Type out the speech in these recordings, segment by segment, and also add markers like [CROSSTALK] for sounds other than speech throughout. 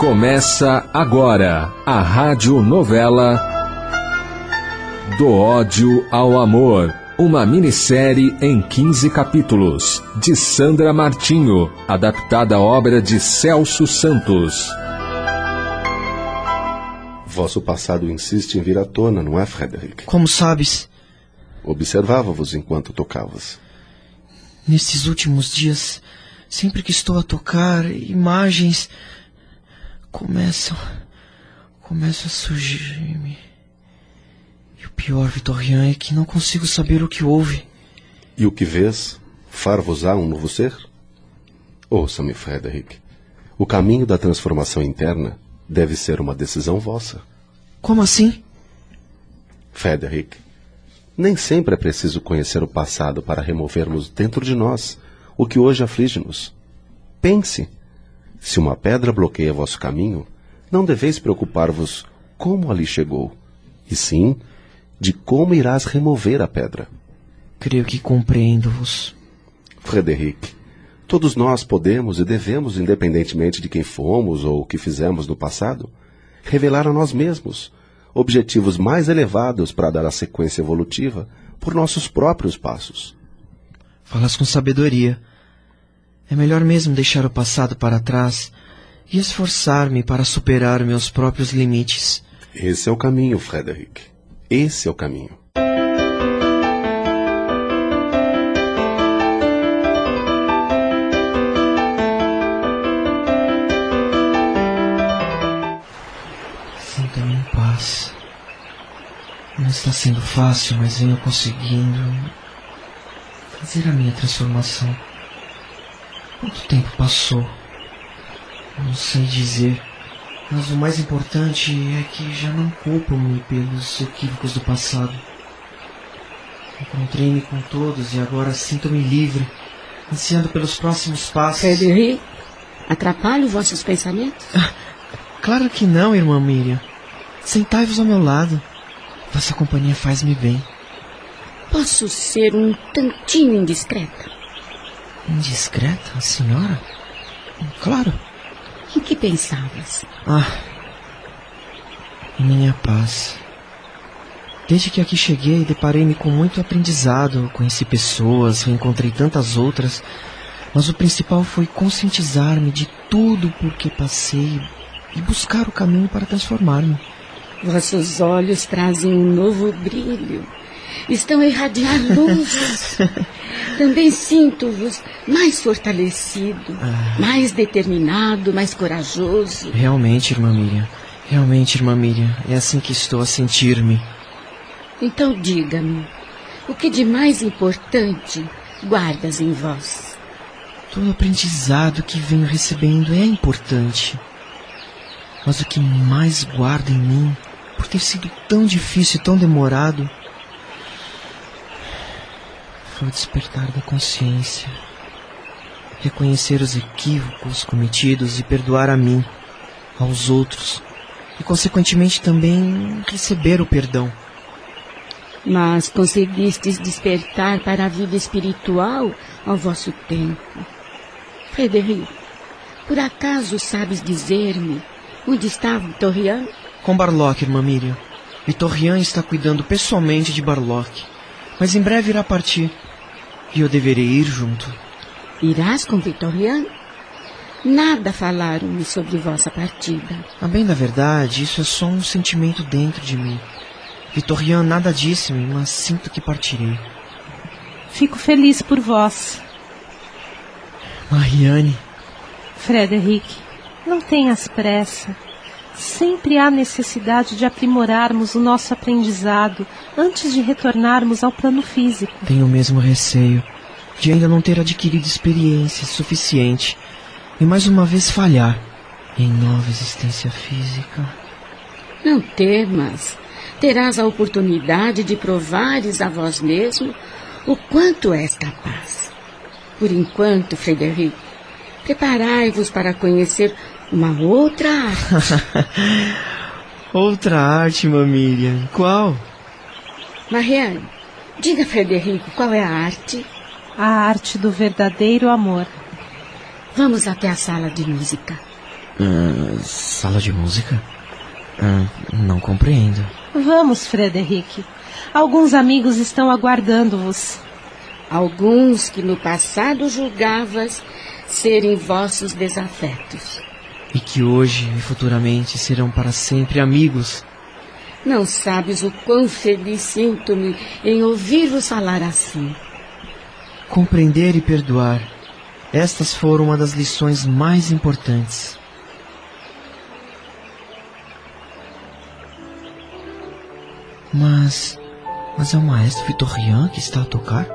Começa agora a rádio novela Do ódio ao amor, uma minissérie em 15 capítulos de Sandra Martinho, adaptada à obra de Celso Santos. Vosso passado insiste em vir à tona, não é, Frederick? Como sabes? Observava-vos enquanto tocavas. Nestes últimos dias, sempre que estou a tocar, imagens começam. começam a surgir-me. E o pior, Vitorian, é que não consigo saber o que houve. E o que vês? Far-vos-á um novo ser? Ouça-me, Frederick. O caminho da transformação interna deve ser uma decisão vossa. Como assim? Frederick, nem sempre é preciso conhecer o passado para removermos dentro de nós o que hoje aflige-nos. Pense. Se uma pedra bloqueia vosso caminho, não deveis preocupar-vos como ali chegou, e sim de como irás remover a pedra. Creio que compreendo-vos. Frederic, todos nós podemos e devemos, independentemente de quem fomos ou o que fizemos no passado, revelar a nós mesmos objetivos mais elevados para dar a sequência evolutiva por nossos próprios passos. Falas com sabedoria. É melhor mesmo deixar o passado para trás e esforçar-me para superar meus próprios limites. Esse é o caminho, Frederick. Esse é o caminho. Sinta-me em paz. Não está sendo fácil, mas venho conseguindo fazer a minha transformação. Quanto tempo passou? Não sei dizer. Mas o mais importante é que já não culpo-me pelos equívocos do passado. Encontrei-me com todos e agora sinto-me livre, ansiando pelos próximos passos. Frederic, atrapalho vossos pensamentos? Claro que não, irmã Miriam. Sentai-vos ao meu lado. Vossa companhia faz-me bem. Posso ser um tantinho indiscreta? Indiscreta, senhora? Claro. Em que pensavas? Ah, minha paz. Desde que aqui cheguei, deparei-me com muito aprendizado, conheci pessoas, reencontrei tantas outras, mas o principal foi conscientizar-me de tudo por que passei e buscar o caminho para transformar-me. Vossos olhos trazem um novo brilho. Estão a irradiar luz. [LAUGHS] Também sinto-vos mais fortalecido, Ah. mais determinado, mais corajoso. Realmente, irmã Miriam. Realmente, irmã Miriam. É assim que estou a sentir-me. Então diga-me, o que de mais importante guardas em vós? Todo aprendizado que venho recebendo é importante. Mas o que mais guardo em mim, por ter sido tão difícil e tão demorado, foi o despertar da consciência. Reconhecer os equívocos cometidos e perdoar a mim, aos outros, e consequentemente também receber o perdão. Mas conseguistes despertar para a vida espiritual ao vosso tempo. Frederico, por acaso sabes dizer-me onde está Vitorian? Com Barlock, irmã Miriam. Vitorian está cuidando pessoalmente de Barlock, mas em breve irá partir. E eu deverei ir junto. Irás com Vitorian? Nada falaram-me sobre vossa partida. A bem da verdade, isso é só um sentimento dentro de mim. Vitorian nada disse-me, mas sinto que partirei. Fico feliz por vós. Mariane, Frederic, não tenhas pressa. Sempre há necessidade de aprimorarmos o nosso aprendizado antes de retornarmos ao plano físico. tenho o mesmo receio de ainda não ter adquirido experiência suficiente e mais uma vez falhar em nova existência física. Não temas. Terás a oportunidade de provares a vós mesmo o quanto és capaz. Por enquanto, Frederico, preparai-vos para conhecer uma outra arte. [LAUGHS] Outra arte, Miriam. Qual? Mariane, diga, Frederico, qual é a arte? A arte do verdadeiro amor. Vamos até a sala de música. Uh, sala de música? Uh, não compreendo. Vamos, Frederic. Alguns amigos estão aguardando-vos. Alguns que no passado julgavas serem vossos desafetos. E que hoje e futuramente serão para sempre amigos. Não sabes o quão feliz sinto-me em ouvir-vos falar assim. Compreender e perdoar. Estas foram uma das lições mais importantes. Mas. Mas é o maestro Vitorian que está a tocar?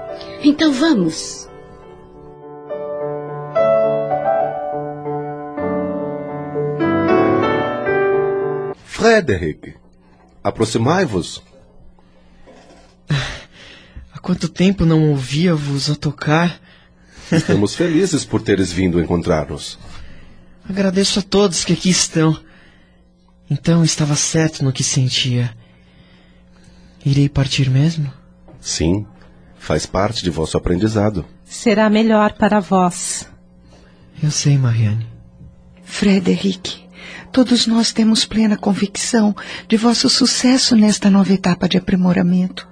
Então vamos. Frederick, aproximai-vos. Há quanto tempo não ouvia-vos a tocar? Estamos felizes por teres vindo encontrar-nos. Agradeço a todos que aqui estão. Então estava certo no que sentia. Irei partir mesmo? Sim, faz parte de vosso aprendizado. Será melhor para vós. Eu sei, Mariane. Frederic, todos nós temos plena convicção de vosso sucesso nesta nova etapa de aprimoramento.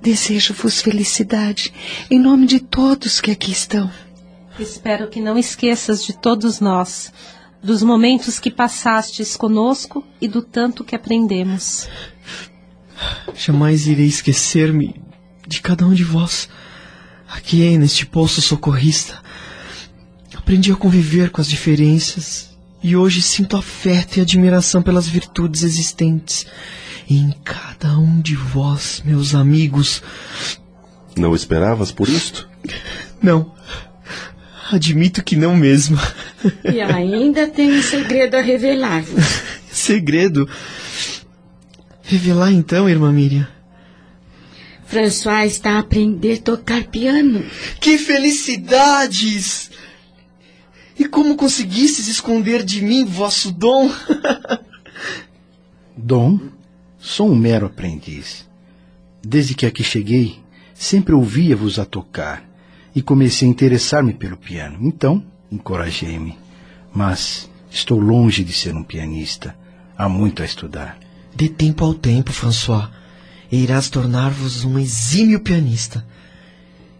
Desejo-vos felicidade em nome de todos que aqui estão. Espero que não esqueças de todos nós, dos momentos que passastes conosco e do tanto que aprendemos. Jamais irei esquecer-me de cada um de vós. Aqui neste poço socorrista. Aprendi a conviver com as diferenças e hoje sinto afeto e admiração pelas virtudes existentes em cada um de vós, meus amigos. Não esperavas por isto? Não. Admito que não mesmo. E ainda tem um segredo a revelar-vos. [LAUGHS] segredo? Revelar então, irmã Miriam. François está a aprender a tocar piano. Que felicidades! E como conseguistes esconder de mim vosso dom? [LAUGHS] dom? Sou um mero aprendiz. Desde que aqui cheguei, sempre ouvia-vos a tocar e comecei a interessar-me pelo piano. Então, encorajei-me. Mas estou longe de ser um pianista. Há muito a estudar. Dê tempo ao tempo, François, e irás tornar-vos um exímio pianista.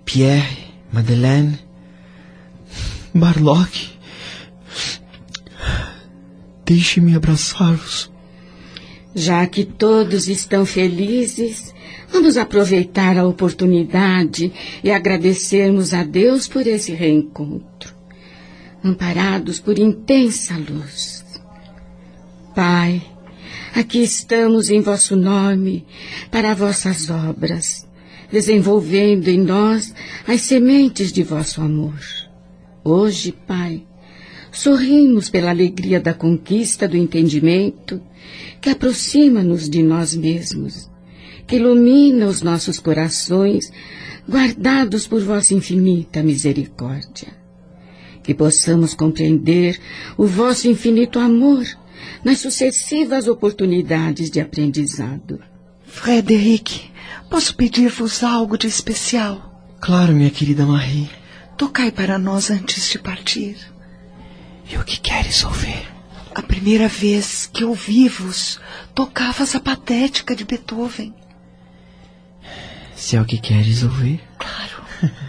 Pierre, Madeleine, Barlock. Deixe-me abraçar-vos. Já que todos estão felizes, vamos aproveitar a oportunidade e agradecermos a Deus por esse reencontro, amparados por intensa luz. Pai, Aqui estamos em vosso nome, para vossas obras, desenvolvendo em nós as sementes de vosso amor. Hoje, Pai, sorrimos pela alegria da conquista do entendimento que aproxima-nos de nós mesmos, que ilumina os nossos corações, guardados por vossa infinita misericórdia. Que possamos compreender o vosso infinito amor nas sucessivas oportunidades de aprendizado. Frederic, posso pedir-vos algo de especial? Claro, minha querida Marie. Tocai para nós antes de partir. E o que queres ouvir? A primeira vez que ouvi-vos, tocavas a patética de Beethoven. Se é o que queres ouvir? Claro. [LAUGHS]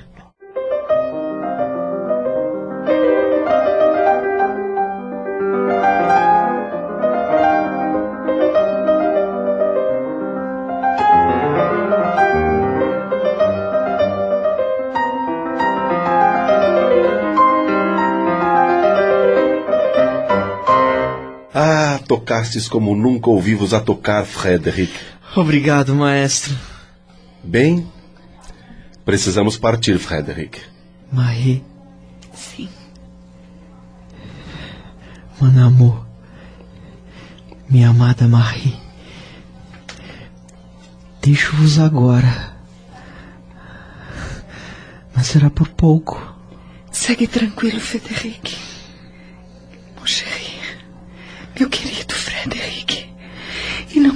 tocastes como nunca ouvi-vos a tocar, Frederic. Obrigado, maestro. Bem, precisamos partir, Frederic. Marie. Sim. Mon amour. Minha amada Marie. Deixo-vos agora. Mas será por pouco. Segue tranquilo, Frederic.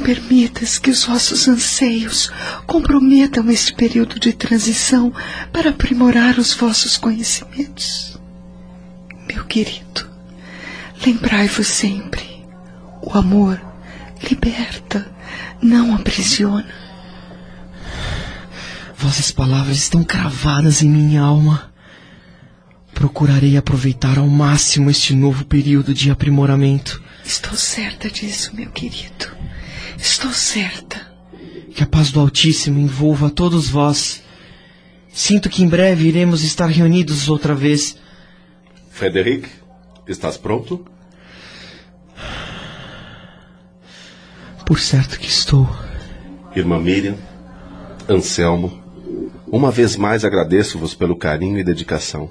Permitas que os vossos anseios comprometam este período de transição para aprimorar os vossos conhecimentos. Meu querido, Lembrai-vos sempre: o amor liberta, não aprisiona. Vossas palavras estão cravadas em minha alma. Procurarei aproveitar ao máximo este novo período de aprimoramento. Estou certa disso, meu querido. Estou certa. Que a paz do Altíssimo envolva a todos vós. Sinto que em breve iremos estar reunidos outra vez. Frederic, estás pronto? Por certo que estou. Irmã Miriam, Anselmo, uma vez mais agradeço-vos pelo carinho e dedicação.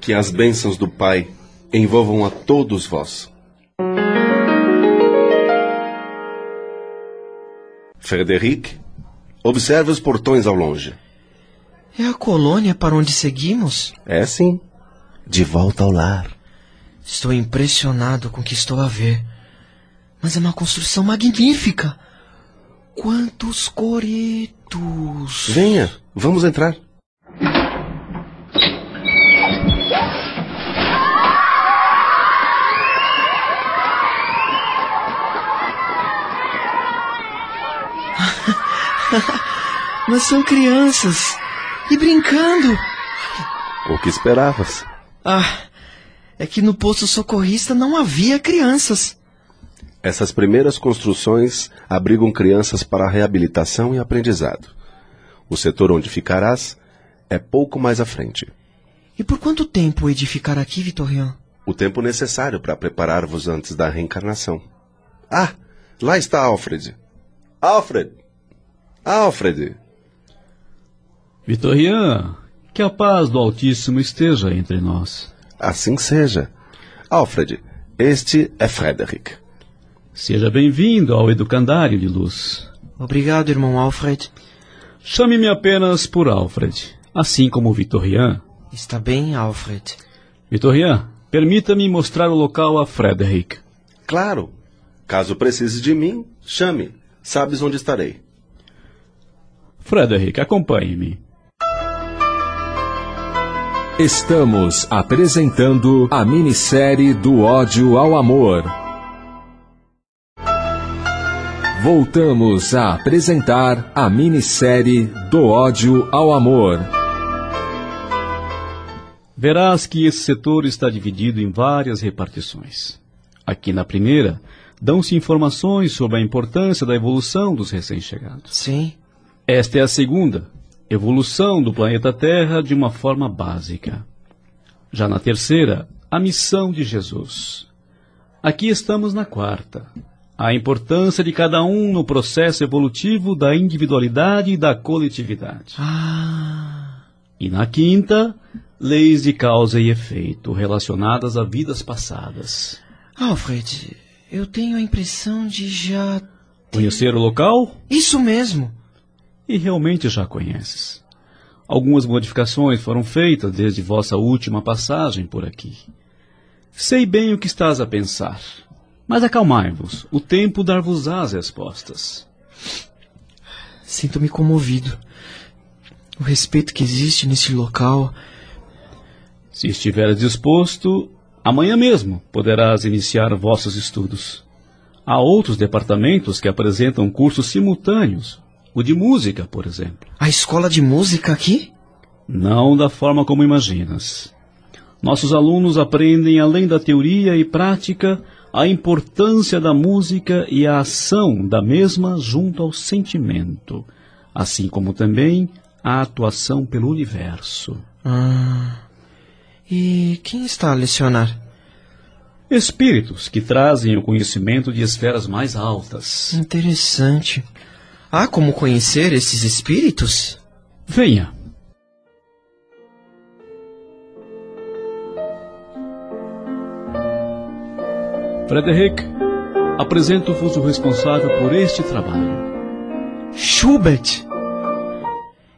Que as bênçãos do Pai envolvam a todos vós. Frederic, observe os portões ao longe. É a colônia para onde seguimos? É sim. De volta ao lar. Estou impressionado com o que estou a ver. Mas é uma construção magnífica. Quantos coretos! Venha, vamos entrar. Mas são crianças. E brincando. O que esperavas? Ah, é que no posto socorrista não havia crianças. Essas primeiras construções abrigam crianças para reabilitação e aprendizado. O setor onde ficarás é pouco mais à frente. E por quanto tempo edificar aqui, Vitorian? O tempo necessário para preparar-vos antes da reencarnação. Ah, lá está Alfred. Alfred! Alfred! Vitorian, que a paz do Altíssimo esteja entre nós. Assim seja. Alfred, este é Frederick. Seja bem-vindo ao Educandário de Luz. Obrigado, irmão Alfred. Chame-me apenas por Alfred, assim como Vitorian. Está bem, Alfred. Vitorian, permita-me mostrar o local a Frederick. Claro. Caso precise de mim, chame. Sabes onde estarei. Frederick, acompanhe-me. Estamos apresentando a minissérie do ódio ao amor. Voltamos a apresentar a minissérie do ódio ao amor. Verás que esse setor está dividido em várias repartições. Aqui na primeira, dão-se informações sobre a importância da evolução dos recém-chegados. Sim. Esta é a segunda, evolução do planeta Terra de uma forma básica. Já na terceira, a missão de Jesus. Aqui estamos na quarta, a importância de cada um no processo evolutivo da individualidade e da coletividade. Ah. E na quinta, leis de causa e efeito relacionadas a vidas passadas. Alfred, eu tenho a impressão de já. Conhecer o local? Isso mesmo. E realmente já conheces. Algumas modificações foram feitas desde vossa última passagem por aqui. Sei bem o que estás a pensar. Mas acalmai-vos, o tempo dar-vos-á as respostas. Sinto-me comovido. O respeito que existe nesse local. Se estiveres disposto, amanhã mesmo poderás iniciar vossos estudos. Há outros departamentos que apresentam cursos simultâneos, o de música, por exemplo. A escola de música aqui? Não da forma como imaginas. Nossos alunos aprendem, além da teoria e prática, a importância da música e a ação da mesma junto ao sentimento, assim como também a atuação pelo universo. Ah. E quem está a lecionar? Espíritos que trazem o conhecimento de esferas mais altas. Interessante. Há como conhecer esses espíritos? Venha. Frederick, apresento-vos o responsável por este trabalho. Schubert!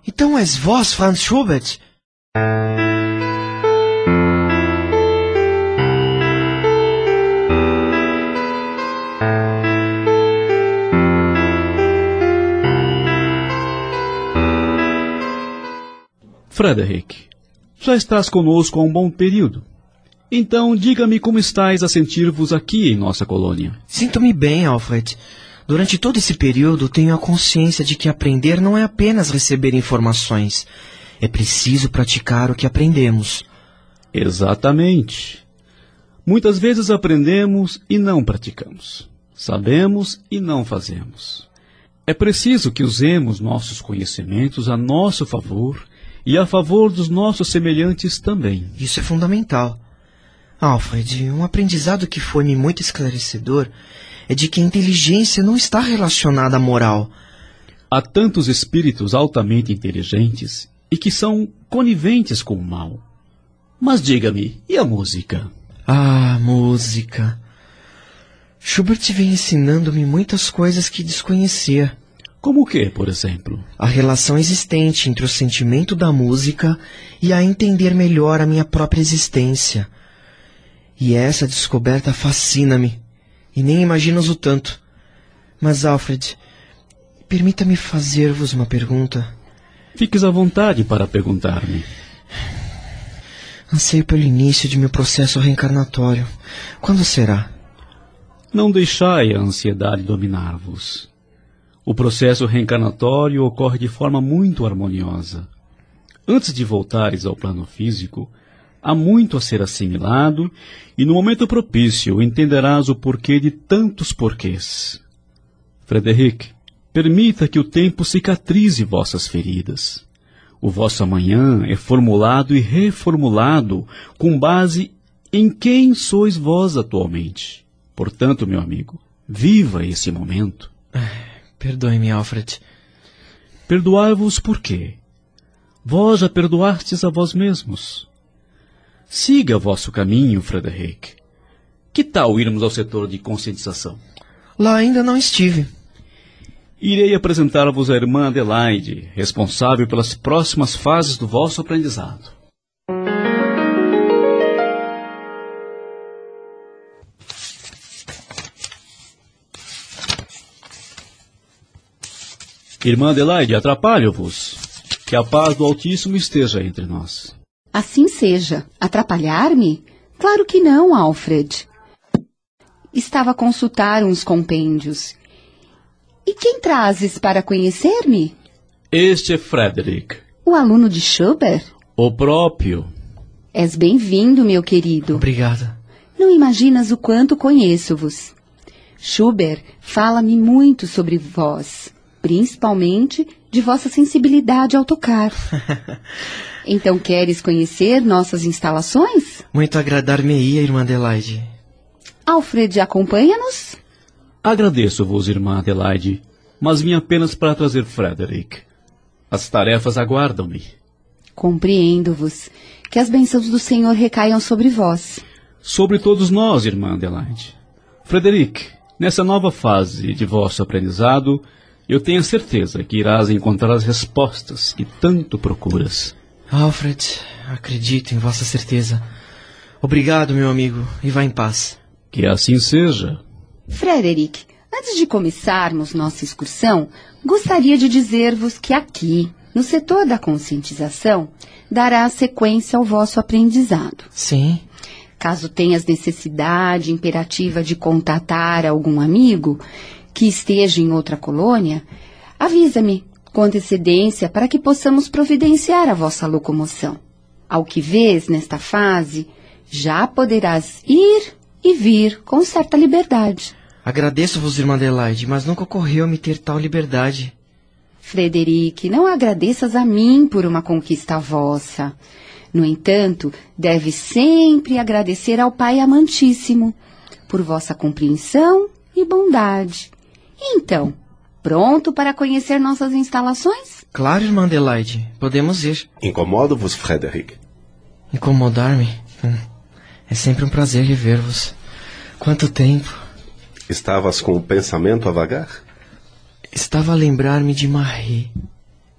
Então és vós, Franz Schubert? Frederick, já estás conosco há um bom período. Então, diga-me como estáis a sentir-vos aqui em nossa colônia. Sinto-me bem, Alfred. Durante todo esse período, tenho a consciência de que aprender não é apenas receber informações. É preciso praticar o que aprendemos. Exatamente. Muitas vezes aprendemos e não praticamos. Sabemos e não fazemos. É preciso que usemos nossos conhecimentos a nosso favor e a favor dos nossos semelhantes também. Isso é fundamental. Alfred, um aprendizado que foi-me muito esclarecedor é de que a inteligência não está relacionada à moral. Há tantos espíritos altamente inteligentes e que são coniventes com o mal. Mas diga-me, e a música? Ah, música. Schubert vem ensinando-me muitas coisas que desconhecia. Como o que, por exemplo? A relação existente entre o sentimento da música e a entender melhor a minha própria existência. E essa descoberta fascina-me, e nem imaginas o tanto. Mas, Alfred, permita-me fazer-vos uma pergunta. Fiques à vontade para perguntar-me. Anseio pelo início de meu processo reencarnatório. Quando será? Não deixai a ansiedade dominar-vos. O processo reencarnatório ocorre de forma muito harmoniosa. Antes de voltares ao plano físico, há muito a ser assimilado e no momento propício entenderás o porquê de tantos porquês. Frederic, permita que o tempo cicatrize vossas feridas. O vosso amanhã é formulado e reformulado com base em quem sois vós atualmente. Portanto, meu amigo, viva esse momento. [SIGHS] Perdoe-me, Alfred. Perdoai-vos por quê? Vós já perdoastes a vós mesmos. Siga vosso caminho, Frederic. Que tal irmos ao setor de conscientização? Lá ainda não estive. Irei apresentar-vos a irmã Adelaide, responsável pelas próximas fases do vosso aprendizado. Irmã Adelaide, atrapalho-vos. Que a paz do Altíssimo esteja entre nós. Assim seja. Atrapalhar-me? Claro que não, Alfred. Estava a consultar uns compêndios. E quem trazes para conhecer-me? Este é Frederick. O aluno de Schubert? O próprio. És bem-vindo, meu querido. Obrigada. Não imaginas o quanto conheço-vos. Schubert fala-me muito sobre vós, principalmente de vossa sensibilidade ao tocar. [LAUGHS] então queres conhecer nossas instalações? Muito agradar-me-ia, irmã Adelaide. Alfred, acompanha-nos? Agradeço-vos, irmã Adelaide, mas vim apenas para trazer Frederick. As tarefas aguardam-me. Compreendo-vos. Que as bênçãos do Senhor recaiam sobre vós. Sobre todos nós, irmã Adelaide. Frederick, nessa nova fase de vosso aprendizado, eu tenho certeza que irás encontrar as respostas que tanto procuras. Alfred, acredito em vossa certeza. Obrigado, meu amigo, e vá em paz. Que assim seja. Frederick, antes de começarmos nossa excursão, gostaria de dizer-vos que aqui, no setor da conscientização, dará sequência ao vosso aprendizado. Sim. Caso tenhas necessidade imperativa de contatar algum amigo que esteja em outra colônia, avisa-me com antecedência para que possamos providenciar a vossa locomoção. Ao que vês nesta fase, já poderás ir e vir com certa liberdade. Agradeço-vos, irmã Adelaide, mas nunca ocorreu me ter tal liberdade. Frederic, não agradeças a mim por uma conquista vossa. No entanto, deves sempre agradecer ao Pai Amantíssimo por vossa compreensão e bondade. Então, pronto para conhecer nossas instalações? Claro, irmã Adelaide, podemos ir. Incomodo-vos, Frederic. Incomodar-me? Hum. É sempre um prazer rever-vos. Quanto tempo? Estavas com o pensamento a vagar? Estava a lembrar-me de Marie,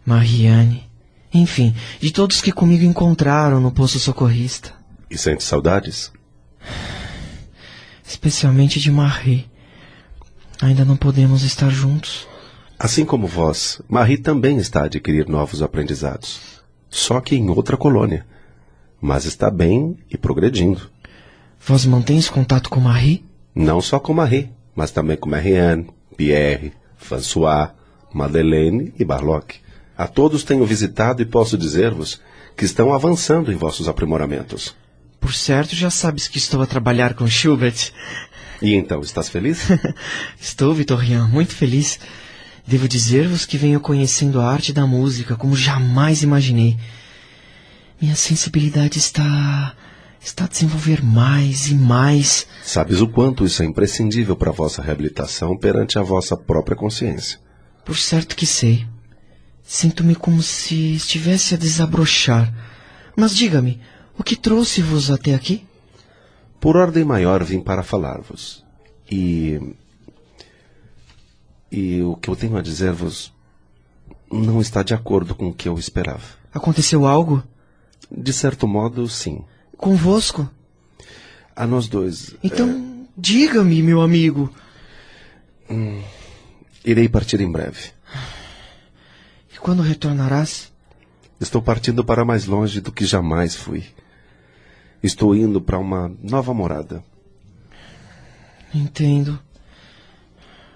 Mariane, enfim, de todos que comigo encontraram no posto socorrista. E sente saudades? Especialmente de Marie. Ainda não podemos estar juntos. Assim como vós, Marie também está a adquirir novos aprendizados. Só que em outra colônia. Mas está bem e progredindo. Vós mantens contato com Marie? Não só com Marie, mas também com Marianne, Pierre, François, Madeleine e Barlock. A todos tenho visitado e posso dizer-vos que estão avançando em vossos aprimoramentos. Por certo, já sabes que estou a trabalhar com Schubert. E então, estás feliz? [LAUGHS] estou, Vitorian, muito feliz. Devo dizer-vos que venho conhecendo a arte da música como jamais imaginei. Minha sensibilidade está. está a desenvolver mais e mais. Sabes o quanto isso é imprescindível para a vossa reabilitação perante a vossa própria consciência. Por certo que sei. Sinto-me como se estivesse a desabrochar. Mas diga-me, o que trouxe-vos até aqui? Por ordem maior vim para falar-vos. E. E o que eu tenho a dizer-vos não está de acordo com o que eu esperava. Aconteceu algo? De certo modo, sim. Convosco? A nós dois. Então, é... diga-me, meu amigo. Hum, irei partir em breve. E quando retornarás? Estou partindo para mais longe do que jamais fui. Estou indo para uma nova morada. Entendo.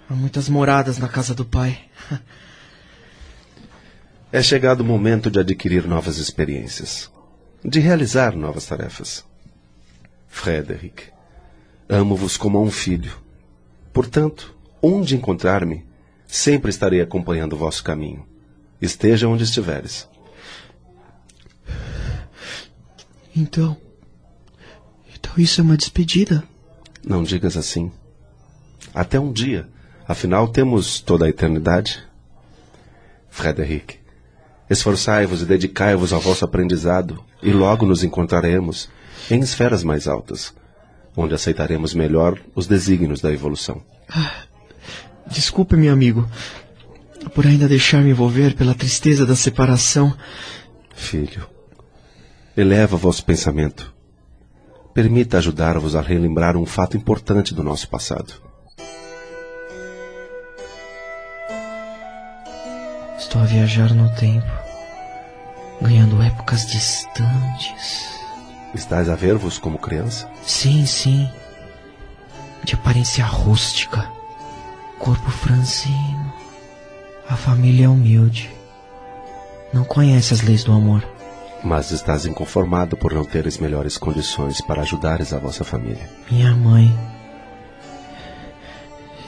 Há muitas moradas na casa do pai. é chegado o momento de adquirir novas experiências, de realizar novas tarefas. Frederick, amo-vos como a um filho. Portanto, onde encontrar-me, sempre estarei acompanhando o vosso caminho. Esteja onde estiveres. Então, isso é uma despedida. Não digas assim. Até um dia. Afinal, temos toda a eternidade. Frederic, esforçai-vos e dedicai-vos ao vosso aprendizado, e logo nos encontraremos em esferas mais altas, onde aceitaremos melhor os desígnios da evolução. Ah, desculpe, meu amigo, por ainda deixar-me envolver pela tristeza da separação. Filho, eleva vosso pensamento permita ajudar-vos a relembrar um fato importante do nosso passado. Estou a viajar no tempo, ganhando épocas distantes. Estás a ver-vos como criança? Sim, sim. De aparência rústica, corpo franzino. A família é humilde. Não conhece as leis do amor. Mas estás inconformado por não teres melhores condições para ajudares a vossa família. Minha mãe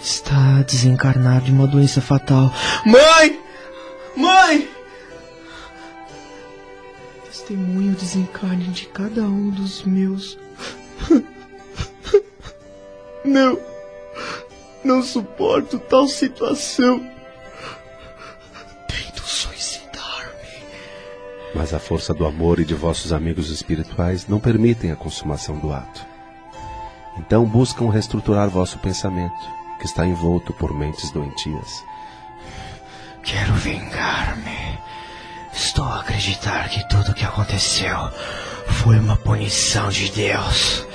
está a desencarnar de uma doença fatal. Mãe! Mãe! Testemunho o desencarne de cada um dos meus. [LAUGHS] Não, não suporto tal situação. Mas a força do amor e de vossos amigos espirituais não permitem a consumação do ato. Então buscam reestruturar vosso pensamento, que está envolto por mentes doentias. Quero vingar-me. Estou a acreditar que tudo o que aconteceu foi uma punição de Deus.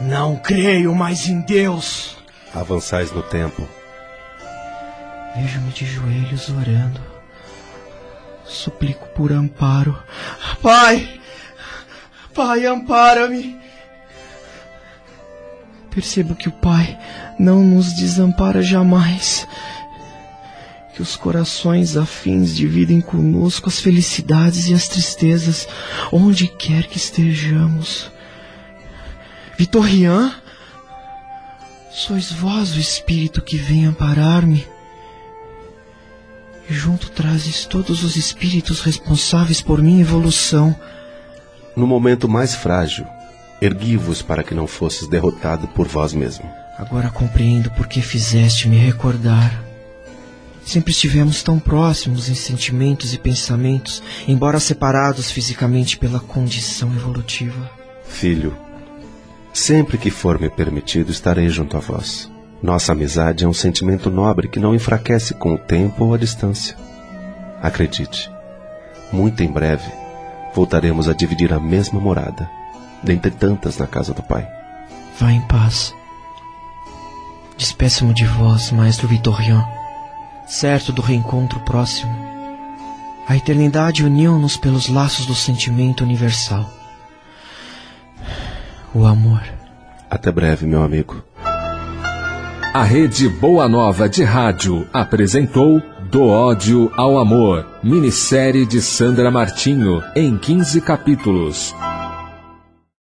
Não creio mais em Deus. Avançais no tempo. Vejo-me de joelhos orando Suplico por amparo. Pai! Pai, ampara-me! Percebo que o Pai não nos desampara jamais. Que os corações afins dividem conosco as felicidades e as tristezas, onde quer que estejamos. Vitorian, sois vós o Espírito que vem amparar-me junto trazes todos os espíritos responsáveis por minha evolução. No momento mais frágil, ergui-vos para que não fosses derrotado por vós mesmo. Agora compreendo por que fizeste me recordar. Sempre estivemos tão próximos em sentimentos e pensamentos, embora separados fisicamente pela condição evolutiva. Filho, sempre que for me permitido, estarei junto a vós. Nossa amizade é um sentimento nobre que não enfraquece com o tempo ou a distância. Acredite, muito em breve voltaremos a dividir a mesma morada, dentre tantas na casa do Pai. Vá em paz. Despeço-me de vós, Maestro Vitorian, certo do reencontro próximo. A eternidade uniu-nos pelos laços do sentimento universal. o amor. Até breve, meu amigo. A Rede Boa Nova de Rádio apresentou Do Ódio ao Amor, minissérie de Sandra Martinho, em 15 capítulos.